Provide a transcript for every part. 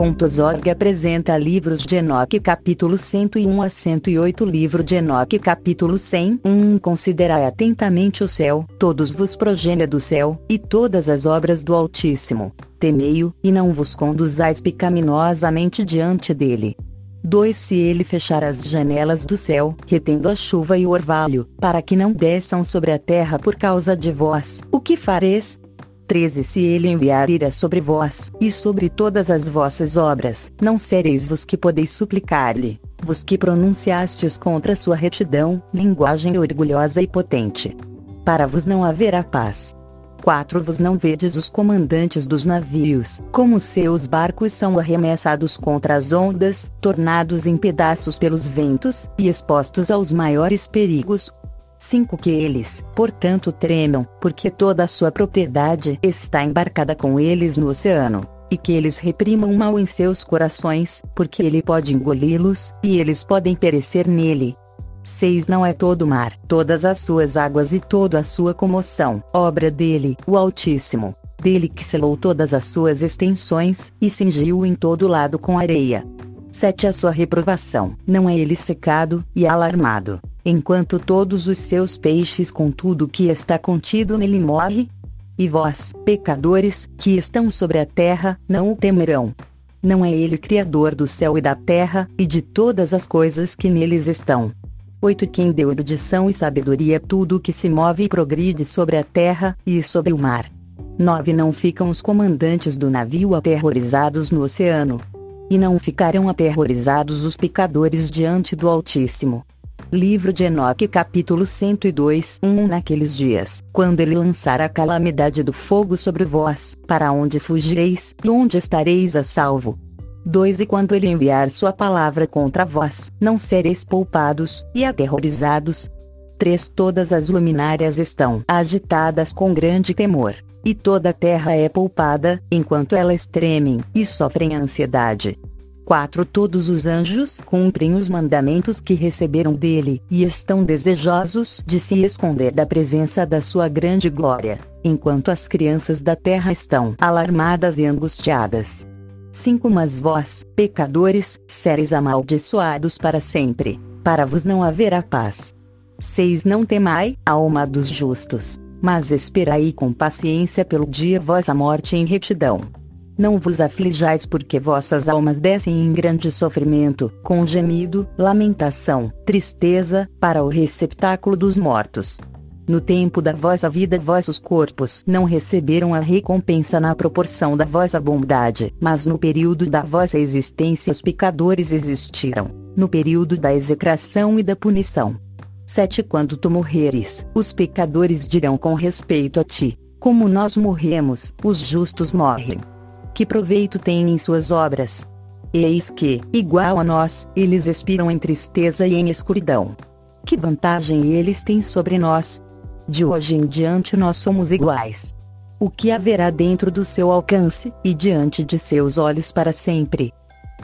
Org apresenta livros de Enoque capítulo 101 a 108 Livro de Enoque capítulo 100 1 Considerai atentamente o céu, todos vos progênia do céu, e todas as obras do Altíssimo. Temei-o, e não vos conduzais pecaminosamente diante dele. 2 Se ele fechar as janelas do céu, retendo a chuva e o orvalho, para que não desçam sobre a terra por causa de vós, o que fareis? 13 Se ele enviar ira sobre vós, e sobre todas as vossas obras, não sereis vos que podeis suplicar-lhe, vos que pronunciastes contra sua retidão, linguagem orgulhosa e potente. Para vos não haverá paz. 4 Vos não vedes os comandantes dos navios, como seus barcos são arremessados contra as ondas, tornados em pedaços pelos ventos, e expostos aos maiores perigos, 5 Que eles, portanto, tremam, porque toda a sua propriedade está embarcada com eles no oceano, e que eles reprimam o mal em seus corações, porque ele pode engoli-los, e eles podem perecer nele. 6 Não é todo o mar, todas as suas águas e toda a sua comoção, obra dele, o Altíssimo. Dele que selou todas as suas extensões, e cingiu em todo lado com areia. 7 A sua reprovação, não é ele secado, e alarmado enquanto todos os seus peixes com tudo que está contido nele morre? E vós, pecadores, que estão sobre a terra, não o temerão. Não é ele Criador do céu e da terra, e de todas as coisas que neles estão. 8 Quem deu erudição e sabedoria a tudo que se move e progride sobre a terra, e sobre o mar. 9 Não ficam os comandantes do navio aterrorizados no oceano. E não ficarão aterrorizados os pecadores diante do Altíssimo. Livro de Enoque capítulo 102 1 Naqueles dias, quando ele lançar a calamidade do fogo sobre vós, para onde fugireis, e onde estareis a salvo? 2 E quando ele enviar sua palavra contra vós, não sereis poupados, e aterrorizados? 3 Todas as luminárias estão agitadas com grande temor, e toda a terra é poupada, enquanto elas tremem, e sofrem ansiedade. 4 Todos os anjos cumprem os mandamentos que receberam dele, e estão desejosos de se esconder da presença da sua grande glória, enquanto as crianças da terra estão alarmadas e angustiadas. 5 Mas vós, pecadores, sereis amaldiçoados para sempre, para vos não haverá paz. 6 Não temai, alma dos justos, mas esperai com paciência pelo dia vossa morte em retidão não vos aflijais porque vossas almas descem em grande sofrimento, com gemido, lamentação, tristeza, para o receptáculo dos mortos. No tempo da vossa vida vossos corpos não receberam a recompensa na proporção da vossa bondade, mas no período da vossa existência os pecadores existiram, no período da execração e da punição. 7 Quando tu morreres, os pecadores dirão com respeito a ti: Como nós morremos, os justos morrem que proveito têm em suas obras? Eis que, igual a nós, eles expiram em tristeza e em escuridão. Que vantagem eles têm sobre nós? De hoje em diante nós somos iguais. O que haverá dentro do seu alcance, e diante de seus olhos para sempre?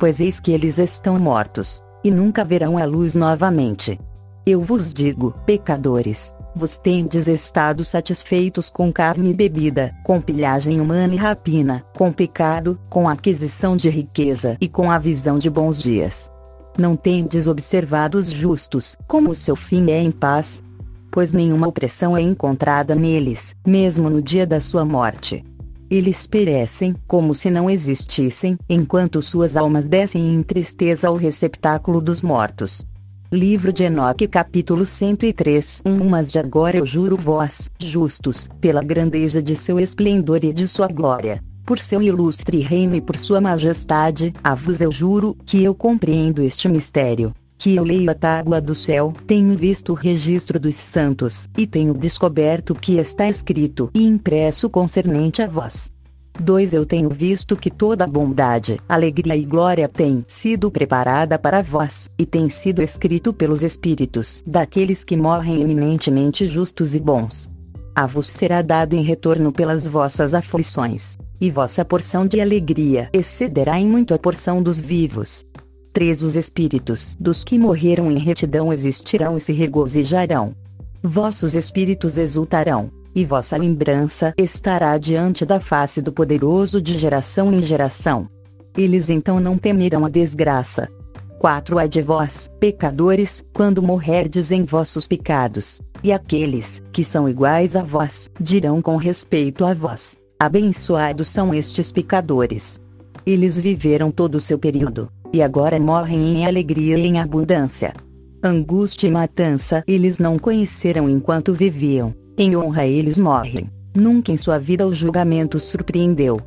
Pois eis que eles estão mortos, e nunca verão a luz novamente. Eu vos digo, pecadores, vos tendes estado satisfeitos com carne e bebida, com pilhagem humana e rapina, com pecado, com aquisição de riqueza e com a visão de bons dias. Não tendes observado os justos, como o seu fim é em paz? Pois nenhuma opressão é encontrada neles, mesmo no dia da sua morte. Eles perecem, como se não existissem, enquanto suas almas descem em tristeza ao receptáculo dos mortos. Livro de Enoque capítulo 103 1 Mas de agora eu juro vós, justos, pela grandeza de seu esplendor e de sua glória, por seu ilustre reino e por sua majestade, a vos eu juro, que eu compreendo este mistério, que eu leio a tábua do céu, tenho visto o registro dos santos, e tenho descoberto o que está escrito e impresso concernente a vós. 2 Eu tenho visto que toda bondade, alegria e glória tem sido preparada para vós, e tem sido escrito pelos Espíritos daqueles que morrem eminentemente justos e bons. A vos será dado em retorno pelas vossas aflições, e vossa porção de alegria excederá em muito a porção dos vivos. 3 Os Espíritos dos que morreram em retidão existirão e se regozijarão. Vossos espíritos exultarão, e vossa lembrança estará diante da face do poderoso de geração em geração. eles então não temerão a desgraça. 4 Ai de vós, pecadores, quando morrerdes em vossos pecados, e aqueles, que são iguais a vós, dirão com respeito a vós: Abençoados são estes pecadores. Eles viveram todo o seu período, e agora morrem em alegria e em abundância. Angústia e matança eles não conheceram enquanto viviam, em honra eles morrem. Nunca em sua vida o julgamento surpreendeu.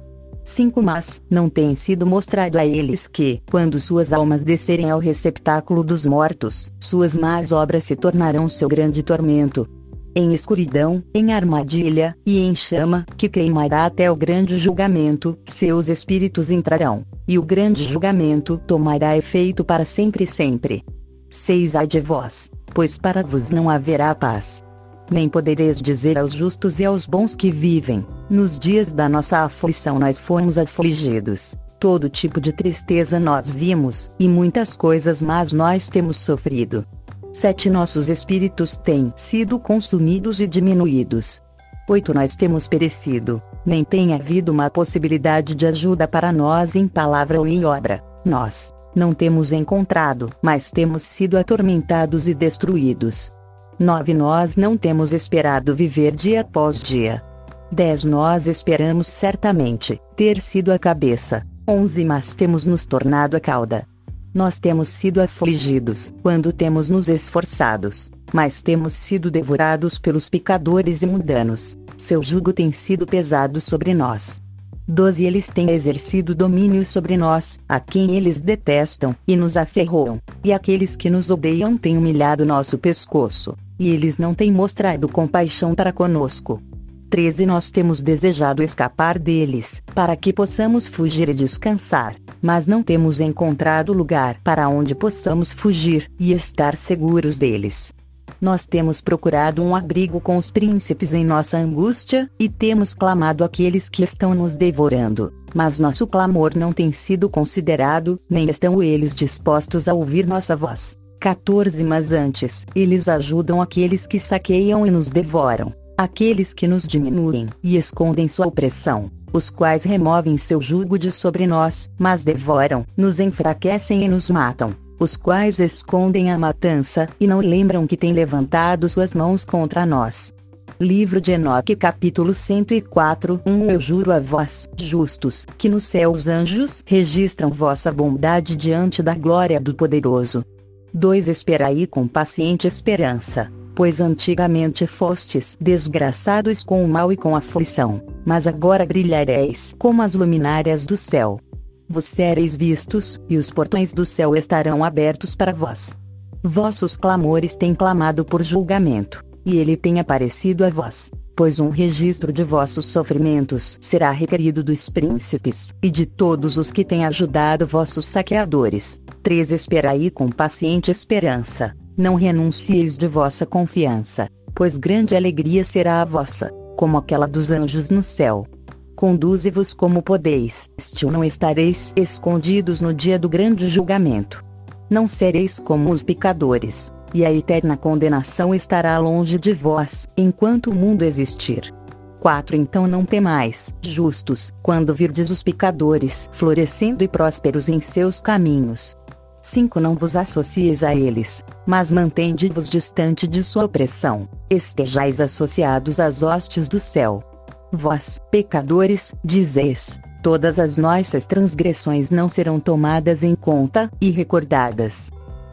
5 Mas não tem sido mostrado a eles que, quando suas almas descerem ao receptáculo dos mortos, suas más obras se tornarão seu grande tormento. Em escuridão, em armadilha, e em chama, que queimará até o grande julgamento, seus espíritos entrarão, e o grande julgamento tomará efeito para sempre e sempre. 6 Ai de vós, pois para vos não haverá paz nem podereis dizer aos justos e aos bons que vivem: Nos dias da nossa aflição nós fomos afligidos. Todo tipo de tristeza nós vimos, e muitas coisas más nós temos sofrido. Sete nossos espíritos têm sido consumidos e diminuídos. Oito nós temos perecido, nem tem havido uma possibilidade de ajuda para nós em palavra ou em obra. Nós não temos encontrado, mas temos sido atormentados e destruídos. 9 Nós não temos esperado viver dia após dia. 10 Nós esperamos certamente ter sido a cabeça. 11 Mas temos nos tornado a cauda. Nós temos sido afligidos quando temos nos esforçados, mas temos sido devorados pelos pecadores e mundanos. Seu jugo tem sido pesado sobre nós. 12 Eles têm exercido domínio sobre nós, a quem eles detestam, e nos aferroam, e aqueles que nos odeiam têm humilhado nosso pescoço e eles não têm mostrado compaixão para conosco. 13 Nós temos desejado escapar deles, para que possamos fugir e descansar, mas não temos encontrado lugar para onde possamos fugir e estar seguros deles. Nós temos procurado um abrigo com os príncipes em nossa angústia, e temos clamado aqueles que estão nos devorando, mas nosso clamor não tem sido considerado, nem estão eles dispostos a ouvir nossa voz. 14 Mas antes, eles ajudam aqueles que saqueiam e nos devoram, aqueles que nos diminuem e escondem sua opressão, os quais removem seu jugo de sobre nós, mas devoram, nos enfraquecem e nos matam, os quais escondem a matança, e não lembram que têm levantado suas mãos contra nós. Livro de Enoque capítulo 104 1 Eu juro a vós, justos, que no céu os anjos registram vossa bondade diante da glória do Poderoso, 2 Esperai com paciente esperança, pois antigamente fostes desgraçados com o mal e com aflição, mas agora brilhareis como as luminárias do céu. Vos sereis vistos, e os portões do céu estarão abertos para vós. Vossos clamores têm clamado por julgamento, e ele tem aparecido a vós pois um registro de vossos sofrimentos será requerido dos príncipes, e de todos os que têm ajudado vossos saqueadores. 3. Esperai com paciente esperança, não renuncieis de vossa confiança, pois grande alegria será a vossa, como aquela dos anjos no céu. Conduze-vos como podeis, estil não estareis escondidos no dia do grande julgamento. Não sereis como os pecadores, e a eterna condenação estará longe de vós, enquanto o mundo existir. 4 Então não temais, justos, quando virdes os pecadores florescendo e prósperos em seus caminhos. 5 Não vos associeis a eles, mas mantende-vos distante de sua opressão, estejais associados às hostes do céu. Vós, pecadores, dizeis, todas as nossas transgressões não serão tomadas em conta e recordadas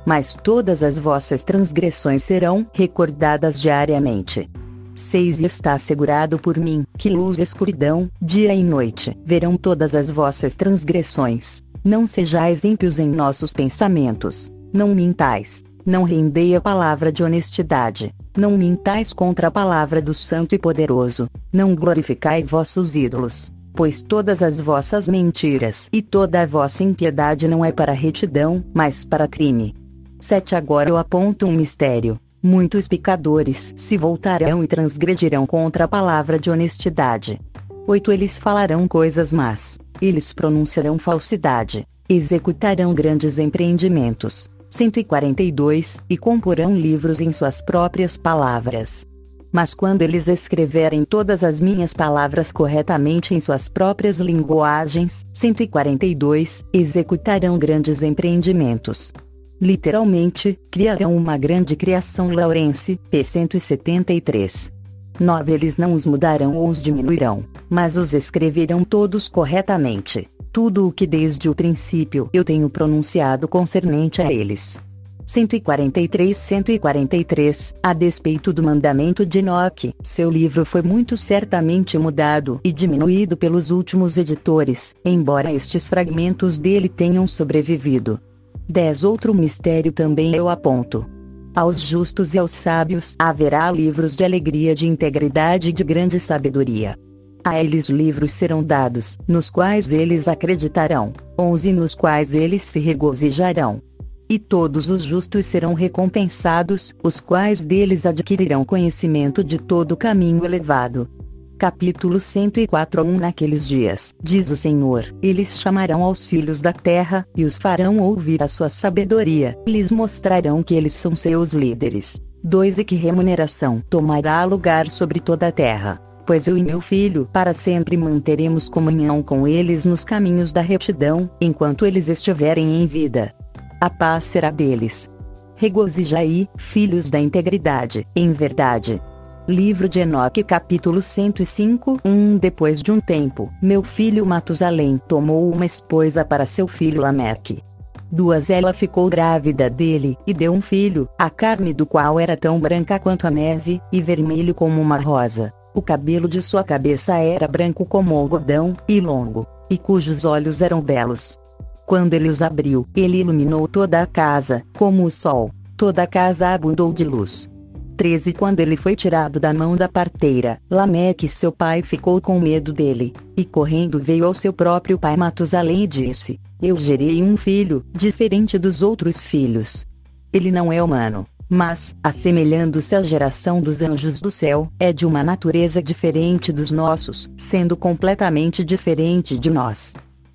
mas todas as vossas transgressões serão recordadas diariamente. 6 Está assegurado por mim, que luz e escuridão, dia e noite, verão todas as vossas transgressões. Não sejais ímpios em nossos pensamentos, não mintais, não rendei a palavra de honestidade, não mintais contra a palavra do Santo e Poderoso, não glorificai vossos ídolos, pois todas as vossas mentiras e toda a vossa impiedade não é para retidão, mas para crime. 7 Agora eu aponto um mistério. Muitos pecadores se voltarão e transgredirão contra a palavra de honestidade. 8 Eles falarão coisas más. Eles pronunciarão falsidade. Executarão grandes empreendimentos. 142 E comporão livros em suas próprias palavras. Mas quando eles escreverem todas as minhas palavras corretamente em suas próprias linguagens, 142, executarão grandes empreendimentos. Literalmente, criarão uma grande criação Laurence, p. 173. 9 Eles não os mudarão ou os diminuirão, mas os escreverão todos corretamente. Tudo o que desde o princípio eu tenho pronunciado concernente a eles. 143 143 A despeito do mandamento de Enoque, seu livro foi muito certamente mudado e diminuído pelos últimos editores, embora estes fragmentos dele tenham sobrevivido. 10 Outro mistério também eu aponto. Aos justos e aos sábios haverá livros de alegria, de integridade e de grande sabedoria. A eles livros serão dados, nos quais eles acreditarão, 11 nos quais eles se regozijarão. E todos os justos serão recompensados, os quais deles adquirirão conhecimento de todo o caminho elevado. Capítulo 104 1 Naqueles dias, diz o Senhor, eles chamarão aos filhos da terra, e os farão ouvir a sua sabedoria, lhes mostrarão que eles são seus líderes. 2 E que remuneração tomará lugar sobre toda a terra. Pois eu e meu filho para sempre manteremos comunhão com eles nos caminhos da retidão, enquanto eles estiverem em vida a paz será deles. Regozijai, filhos da integridade, em verdade. Livro de Enoque capítulo 105 1 Depois de um tempo, meu filho Matusalém tomou uma esposa para seu filho Lameque. Duas ela ficou grávida dele, e deu um filho, a carne do qual era tão branca quanto a neve, e vermelho como uma rosa. O cabelo de sua cabeça era branco como algodão, e longo, e cujos olhos eram belos. Quando ele os abriu, ele iluminou toda a casa, como o sol. Toda a casa abundou de luz. 13 Quando ele foi tirado da mão da parteira, Lameque seu pai ficou com medo dele, e correndo veio ao seu próprio pai Matusalém e disse: Eu gerei um filho, diferente dos outros filhos. Ele não é humano, mas, assemelhando-se à geração dos anjos do céu, é de uma natureza diferente dos nossos, sendo completamente diferente de nós.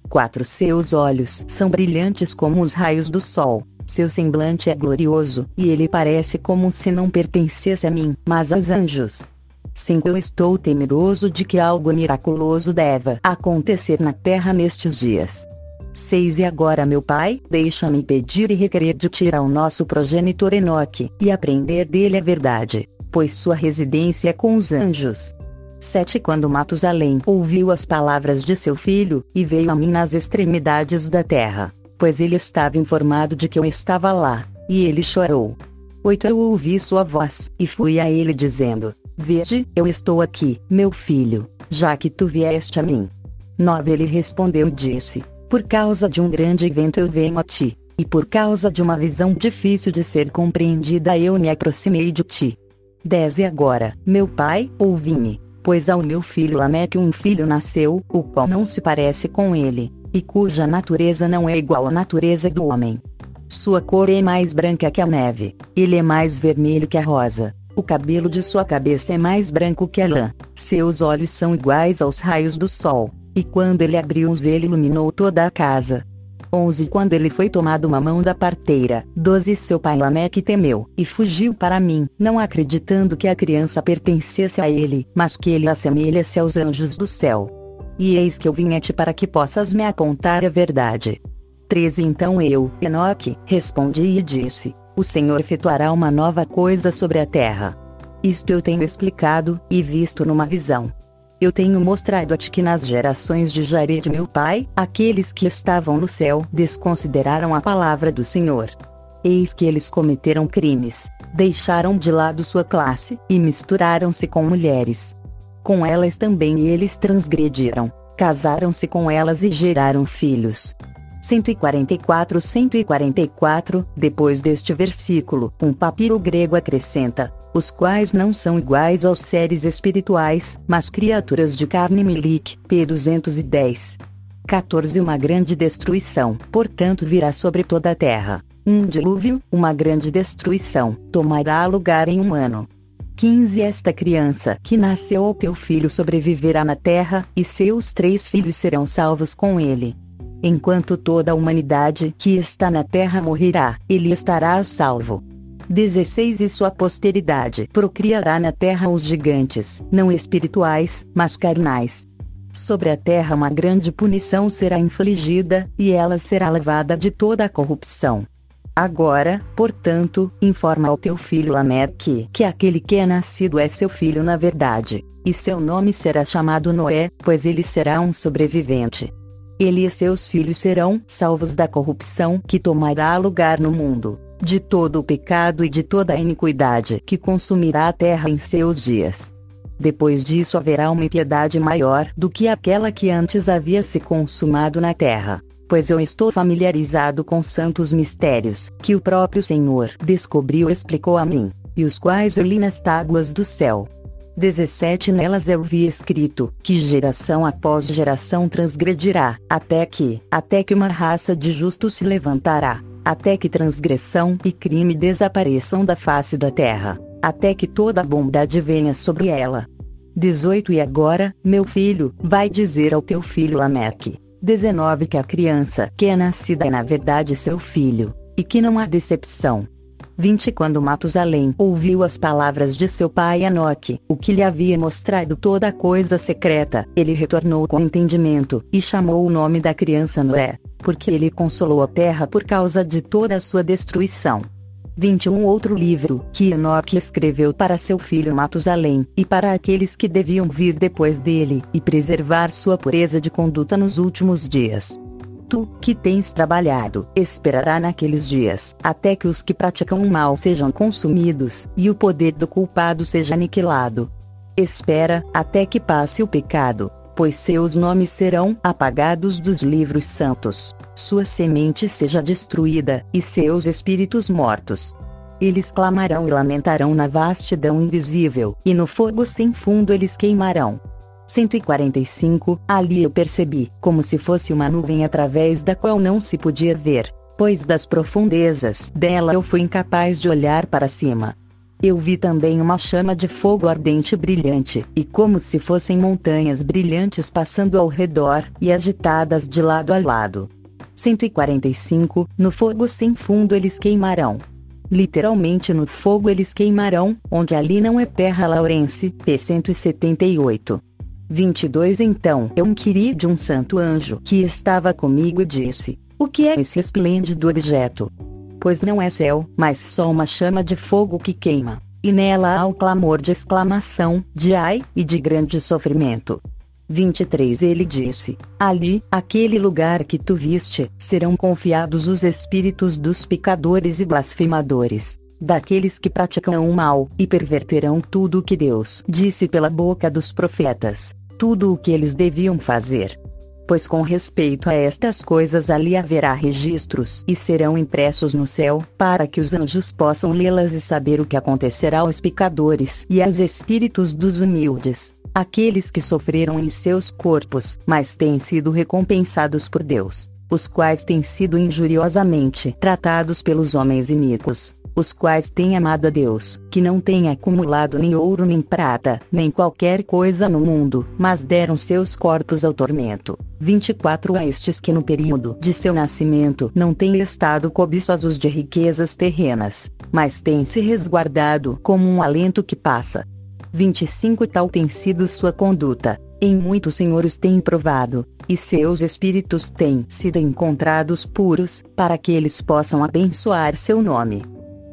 4 Seus olhos são brilhantes como os raios do sol. Seu semblante é glorioso, e ele parece como se não pertencesse a mim, mas aos anjos. 5 Eu estou temeroso de que algo miraculoso deva acontecer na terra nestes dias. 6 E agora, meu pai, deixa-me pedir e requerer de ti ao nosso progenitor Enoque, e aprender dele a verdade, pois sua residência é com os anjos. 7 Quando Matusalém ouviu as palavras de seu filho, e veio a mim nas extremidades da terra, pois ele estava informado de que eu estava lá, e ele chorou. 8 Eu ouvi sua voz, e fui a ele dizendo: Vede, eu estou aqui, meu filho, já que tu vieste a mim. 9 Ele respondeu e disse: Por causa de um grande evento eu venho a ti, e por causa de uma visão difícil de ser compreendida eu me aproximei de ti. 10 E agora, meu pai, ouvi-me pois ao meu filho Lameque um filho nasceu, o qual não se parece com ele, e cuja natureza não é igual à natureza do homem. Sua cor é mais branca que a neve, ele é mais vermelho que a rosa, o cabelo de sua cabeça é mais branco que a lã, seus olhos são iguais aos raios do sol, e quando ele abriu-os ele iluminou toda a casa. 11 Quando ele foi tomado uma mão da parteira, 12 Seu pai Lameque temeu, e fugiu para mim, não acreditando que a criança pertencesse a ele, mas que ele assemelha-se aos anjos do céu. E eis que eu vim a ti para que possas me apontar a verdade. 13 Então eu, Enoque, respondi e disse: O Senhor efetuará uma nova coisa sobre a terra. Isto eu tenho explicado, e visto numa visão. Eu tenho mostrado a ti que nas gerações de Jared meu pai, aqueles que estavam no céu desconsideraram a palavra do Senhor. Eis que eles cometeram crimes, deixaram de lado sua classe, e misturaram-se com mulheres. Com elas também eles transgrediram, casaram-se com elas e geraram filhos. 144 144 Depois deste versículo, um papiro grego acrescenta: os quais não são iguais aos seres espirituais, mas criaturas de carne Milik, p. 210. 14 Uma grande destruição, portanto virá sobre toda a terra. Um dilúvio, uma grande destruição, tomará lugar em um ano. 15 Esta criança que nasceu ao teu filho sobreviverá na terra, e seus três filhos serão salvos com ele. Enquanto toda a humanidade que está na terra morrerá, ele estará salvo. 16 E sua posteridade procriará na terra os gigantes, não espirituais, mas carnais. Sobre a terra uma grande punição será infligida, e ela será levada de toda a corrupção. Agora, portanto, informa ao teu filho Lameque que aquele que é nascido é seu filho na verdade, e seu nome será chamado Noé, pois ele será um sobrevivente. Ele e seus filhos serão salvos da corrupção que tomará lugar no mundo, de todo o pecado e de toda a iniquidade que consumirá a terra em seus dias. Depois disso haverá uma impiedade maior do que aquela que antes havia se consumado na terra pois eu estou familiarizado com santos mistérios, que o próprio Senhor descobriu e explicou a mim, e os quais eu li nas tábuas do céu. 17 Nelas eu vi escrito, que geração após geração transgredirá, até que, até que uma raça de justos se levantará, até que transgressão e crime desapareçam da face da terra, até que toda bondade venha sobre ela. 18 E agora, meu filho, vai dizer ao teu filho Lameque, 19 Que a criança que é nascida é na verdade seu filho, e que não há decepção. 20 Quando Matusalém ouviu as palavras de seu pai Enoque, o que lhe havia mostrado toda a coisa secreta, ele retornou com entendimento, e chamou o nome da criança Noé, porque ele consolou a terra por causa de toda a sua destruição. 21 Outro livro, que Enoque escreveu para seu filho Matusalém, e para aqueles que deviam vir depois dele, e preservar sua pureza de conduta nos últimos dias. Tu, que tens trabalhado, esperará naqueles dias, até que os que praticam o mal sejam consumidos, e o poder do culpado seja aniquilado. Espera, até que passe o pecado, pois seus nomes serão apagados dos livros santos, sua semente seja destruída, e seus espíritos mortos. Eles clamarão e lamentarão na vastidão invisível, e no fogo sem fundo eles queimarão. 145 Ali eu percebi, como se fosse uma nuvem através da qual não se podia ver, pois das profundezas dela eu fui incapaz de olhar para cima. Eu vi também uma chama de fogo ardente e brilhante, e como se fossem montanhas brilhantes passando ao redor, e agitadas de lado a lado. 145 No fogo sem fundo eles queimarão. Literalmente no fogo eles queimarão, onde ali não é terra laurense, P 178. 22 Então eu inquiri de um santo anjo que estava comigo e disse: O que é esse esplêndido objeto? Pois não é céu, mas só uma chama de fogo que queima, e nela há o clamor de exclamação, de ai, e de grande sofrimento. 23 Ele disse: Ali, aquele lugar que tu viste, serão confiados os espíritos dos pecadores e blasfemadores, daqueles que praticam o mal, e perverterão tudo o que Deus disse pela boca dos profetas, tudo o que eles deviam fazer pois com respeito a estas coisas ali haverá registros e serão impressos no céu, para que os anjos possam lê-las e saber o que acontecerá aos pecadores e aos espíritos dos humildes, aqueles que sofreram em seus corpos, mas têm sido recompensados por Deus, os quais têm sido injuriosamente tratados pelos homens iníquos os quais têm amado a Deus, que não têm acumulado nem ouro nem prata, nem qualquer coisa no mundo, mas deram seus corpos ao tormento. 24 A estes que no período de seu nascimento não têm estado cobiçosos de riquezas terrenas, mas têm se resguardado como um alento que passa. 25 Tal tem sido sua conduta, em muitos senhores tem provado, e seus espíritos têm sido encontrados puros, para que eles possam abençoar seu nome.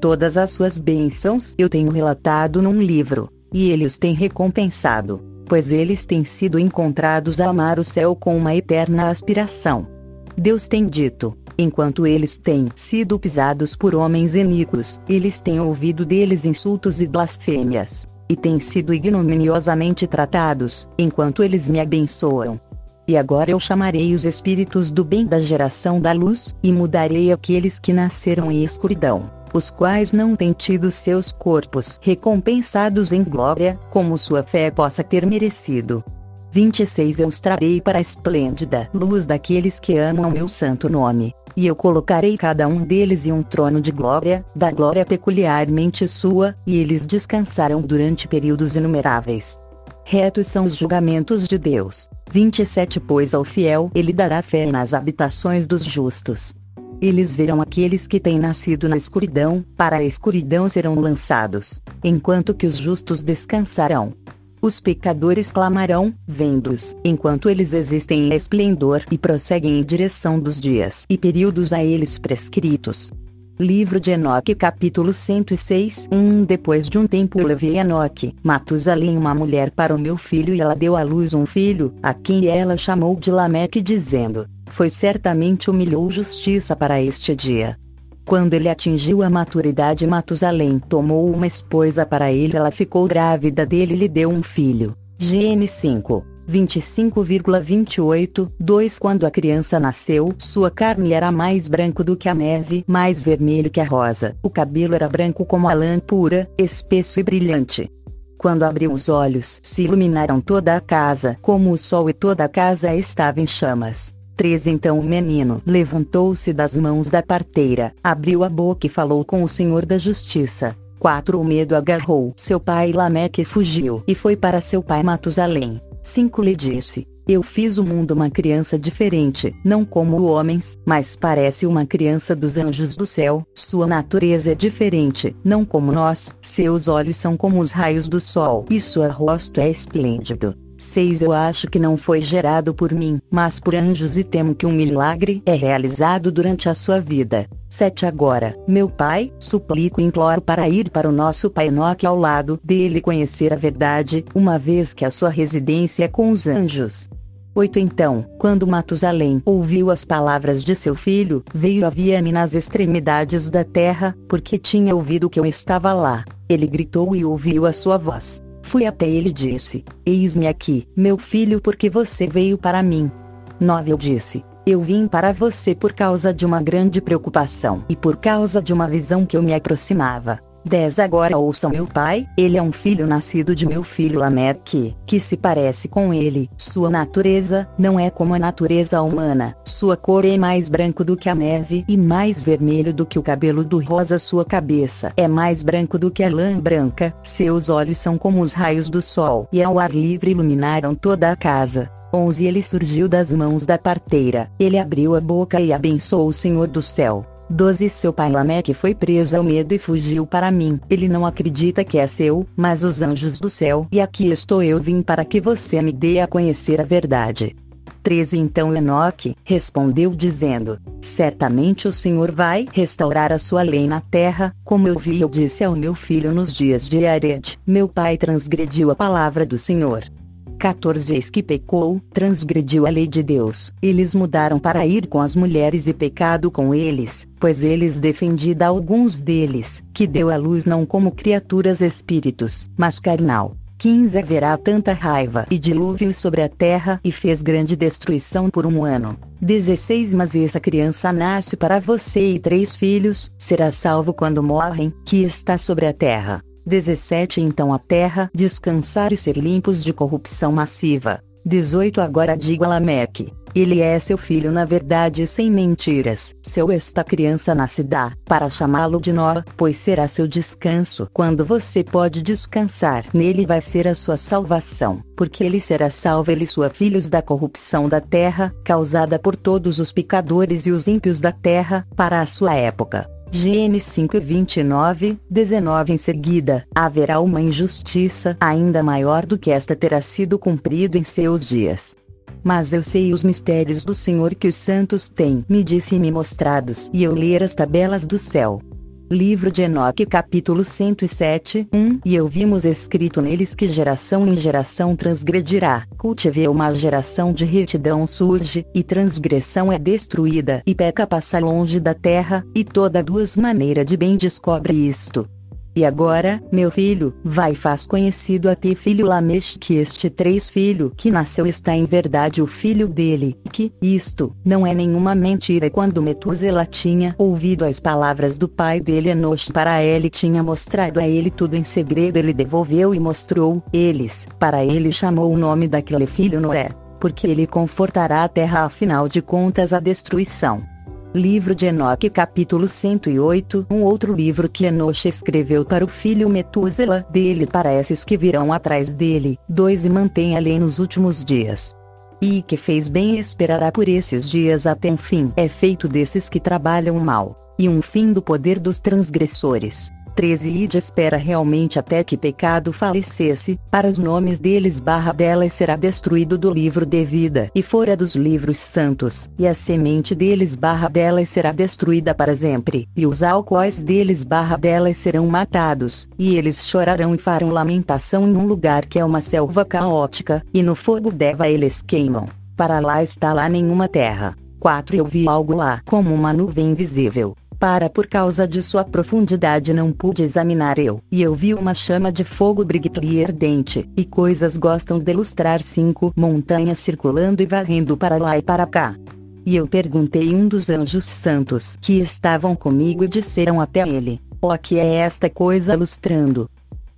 Todas as suas bênçãos eu tenho relatado num livro, e ele os tem recompensado, pois eles têm sido encontrados a amar o céu com uma eterna aspiração. Deus tem dito: enquanto eles têm sido pisados por homens iníquos, eles têm ouvido deles insultos e blasfêmias, e têm sido ignominiosamente tratados, enquanto eles me abençoam. E agora eu chamarei os espíritos do bem da geração da luz, e mudarei aqueles que nasceram em escuridão os quais não têm tido seus corpos recompensados em glória, como sua fé possa ter merecido. 26 Eu os trarei para a esplêndida luz daqueles que amam meu santo nome, e eu colocarei cada um deles em um trono de glória, da glória peculiarmente sua, e eles descansarão durante períodos inumeráveis. Retos são os julgamentos de Deus. 27 Pois ao fiel ele dará fé nas habitações dos justos. Eles verão aqueles que têm nascido na escuridão, para a escuridão serão lançados, enquanto que os justos descansarão. Os pecadores clamarão, vendo-os, enquanto eles existem em esplendor e prosseguem em direção dos dias e períodos a eles prescritos. Livro de Enoque capítulo 106 1 Depois de um tempo eu levei Enoque, Matusalém uma mulher para o meu filho e ela deu à luz um filho, a quem ela chamou de Lameque dizendo, foi certamente humilhou justiça para este dia. Quando ele atingiu a maturidade, Matusalém tomou uma esposa para ele, ela ficou grávida dele e lhe deu um filho. GN 5. 25,28 2 Quando a criança nasceu, sua carne era mais branco do que a neve, mais vermelho que a rosa. O cabelo era branco como a lã pura, espesso e brilhante. Quando abriu os olhos, se iluminaram toda a casa, como o sol e toda a casa estava em chamas. 3 Então o menino levantou-se das mãos da parteira, abriu a boca e falou com o Senhor da Justiça. 4 O medo agarrou seu pai Lameque e fugiu e foi para seu pai Matusalém. 5 Lhe disse: Eu fiz o mundo uma criança diferente, não como homens, mas parece uma criança dos anjos do céu. Sua natureza é diferente, não como nós, seus olhos são como os raios do sol e seu rosto é esplêndido. 6 Eu acho que não foi gerado por mim, mas por anjos e temo que um milagre é realizado durante a sua vida. 7 Agora, meu pai, suplico e imploro para ir para o nosso pai Enoque ao lado dele conhecer a verdade, uma vez que a sua residência é com os anjos. 8 Então, quando Matusalém ouviu as palavras de seu filho, veio a via-me nas extremidades da terra, porque tinha ouvido que eu estava lá. Ele gritou e ouviu a sua voz. Fui até ele e disse: Eis-me aqui, meu filho, porque você veio para mim. 9 Eu disse: Eu vim para você por causa de uma grande preocupação e por causa de uma visão que eu me aproximava. 10 Agora ouçam meu pai, ele é um filho nascido de meu filho Lameque, que se parece com ele. Sua natureza não é como a natureza humana. Sua cor é mais branco do que a neve e mais vermelho do que o cabelo do rosa. Sua cabeça é mais branco do que a lã branca. Seus olhos são como os raios do sol e ao ar livre iluminaram toda a casa. 11 Ele surgiu das mãos da parteira. Ele abriu a boca e abençoou o Senhor do céu. 12 Seu pai Lameque foi preso ao medo e fugiu para mim. Ele não acredita que é seu, mas os anjos do céu. E aqui estou eu vim para que você me dê a conhecer a verdade. 13 Então Enoque respondeu dizendo: Certamente o Senhor vai restaurar a sua lei na terra, como eu vi eu disse ao meu filho nos dias de Ared. Meu pai transgrediu a palavra do Senhor. 14 Eis que pecou, transgrediu a lei de Deus. Eles mudaram para ir com as mulheres e pecado com eles, pois eles defendida alguns deles, que deu à luz não como criaturas espíritos, mas carnal. 15 Haverá tanta raiva e dilúvio sobre a terra e fez grande destruição por um ano. 16 Mas essa criança nasce para você e três filhos, será salvo quando morrem, que está sobre a terra. 17 Então a terra descansar e ser limpos de corrupção massiva. 18 Agora digo a Lameque. Ele é seu filho na verdade sem mentiras. Seu esta criança nascerá, para chamá-lo de Nó, pois será seu descanso. Quando você pode descansar nele vai ser a sua salvação, porque ele será salvo ele sua filhos da corrupção da terra, causada por todos os pecadores e os ímpios da terra, para a sua época. GN 5 e 29, 19 Em seguida, haverá uma injustiça ainda maior do que esta terá sido cumprido em seus dias. Mas eu sei os mistérios do Senhor que os santos têm me disse-me mostrados e eu ler as tabelas do céu. Livro de Enoque capítulo 107, 1 E eu vimos escrito neles que geração em geração transgredirá, cultive uma geração de retidão surge, e transgressão é destruída, e peca passa longe da terra, e toda duas maneira de bem descobre isto. E agora, meu filho, vai faz conhecido a teu filho Lamesh que este três filho que nasceu está em verdade o filho dele, que, isto, não é nenhuma mentira quando Metuzela tinha ouvido as palavras do pai dele Enosh para ele tinha mostrado a ele tudo em segredo ele devolveu e mostrou, eles, para ele chamou o nome daquele filho Noé, porque ele confortará a terra afinal de contas a destruição. Livro de Enoque capítulo 108 Um outro livro que Enoche escreveu para o filho Metúsela dele para esses que virão atrás dele. 2 E mantém a lei nos últimos dias. E que fez bem esperará por esses dias até um fim. É feito desses que trabalham mal, e um fim do poder dos transgressores. 13 e de espera realmente até que pecado falecesse, para os nomes deles barra delas será destruído do livro de vida e fora dos livros santos, e a semente deles barra delas será destruída para sempre, e os alcoóis deles barra delas serão matados, e eles chorarão e farão lamentação em um lugar que é uma selva caótica, e no fogo deva eles queimam. Para lá está lá nenhuma terra. 4 Eu vi algo lá como uma nuvem invisível para por causa de sua profundidade não pude examinar eu. E eu vi uma chama de fogo briguitli e ardente, e coisas gostam de lustrar cinco montanhas circulando e varrendo para lá e para cá. E eu perguntei um dos anjos santos que estavam comigo e disseram até ele: Ó oh, que é esta coisa lustrando?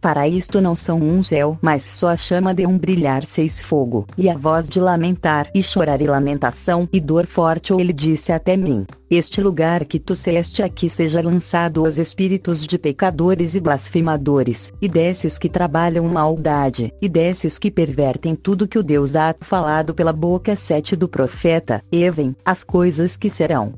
Para isto não são um céu, mas só a chama de um brilhar seis fogo, e a voz de lamentar e chorar e lamentação e dor forte. Ou ele disse até mim: Este lugar que tu seste aqui seja lançado aos espíritos de pecadores e blasfemadores, e desses que trabalham maldade, e desses que pervertem tudo que o Deus há falado pela boca sete do profeta, Even, as coisas que serão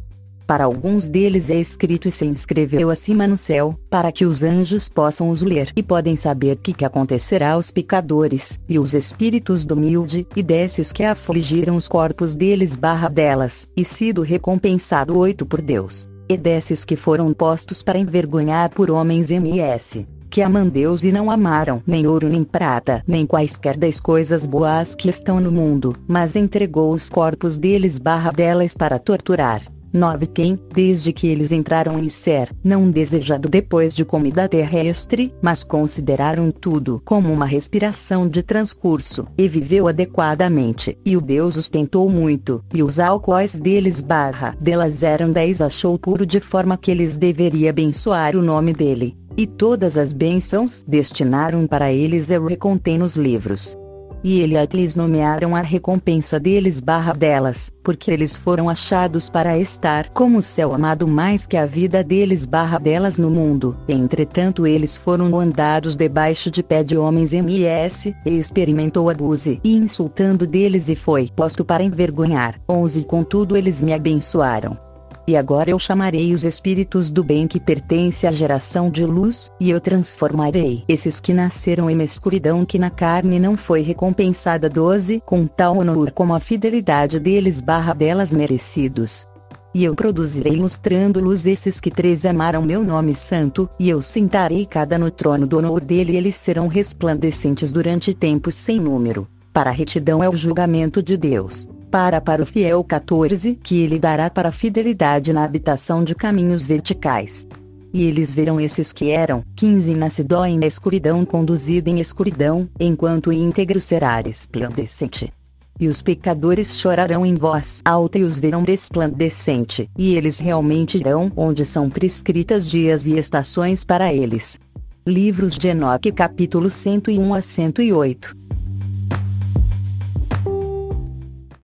para alguns deles é escrito e se inscreveu acima no céu, para que os anjos possam os ler e podem saber que que acontecerá aos pecadores, e os espíritos do humilde, e desses que afligiram os corpos deles barra delas, e sido recompensado oito por Deus, e desses que foram postos para envergonhar por homens ms que amam Deus e não amaram nem ouro nem prata, nem quaisquer das coisas boas que estão no mundo, mas entregou os corpos deles barra delas para torturar, 9 Quem, desde que eles entraram em Ser, não desejado depois de comida terrestre, mas consideraram tudo como uma respiração de transcurso, e viveu adequadamente, e o Deus os tentou muito, e os alcoóis deles barra delas eram 10 achou puro de forma que eles deveria abençoar o nome dele. E todas as bênçãos destinaram para eles eu recontei nos livros e lhes nomearam a recompensa deles barra delas, porque eles foram achados para estar como o céu amado mais que a vida deles barra delas no mundo. Entretanto eles foram andados debaixo de pé de homens ms, e experimentou abuse e insultando deles e foi posto para envergonhar. 11 Contudo eles me abençoaram e agora eu chamarei os espíritos do bem que pertence à geração de luz, e eu transformarei esses que nasceram em escuridão que na carne não foi recompensada 12 com tal honor como a fidelidade deles barra delas merecidos. E eu produzirei lustrando luz esses que três amaram meu nome santo, e eu sentarei cada no trono do honor dele e eles serão resplandecentes durante tempos sem número. Para a retidão é o julgamento de Deus para para o fiel 14 que ele dará para a fidelidade na habitação de caminhos verticais. E eles verão esses que eram, 15 na Sidó em escuridão conduzido em escuridão, enquanto o íntegro será resplandecente. E os pecadores chorarão em voz alta e os verão resplandecente, e eles realmente irão onde são prescritas dias e estações para eles. Livros de Enoque capítulo 101 a 108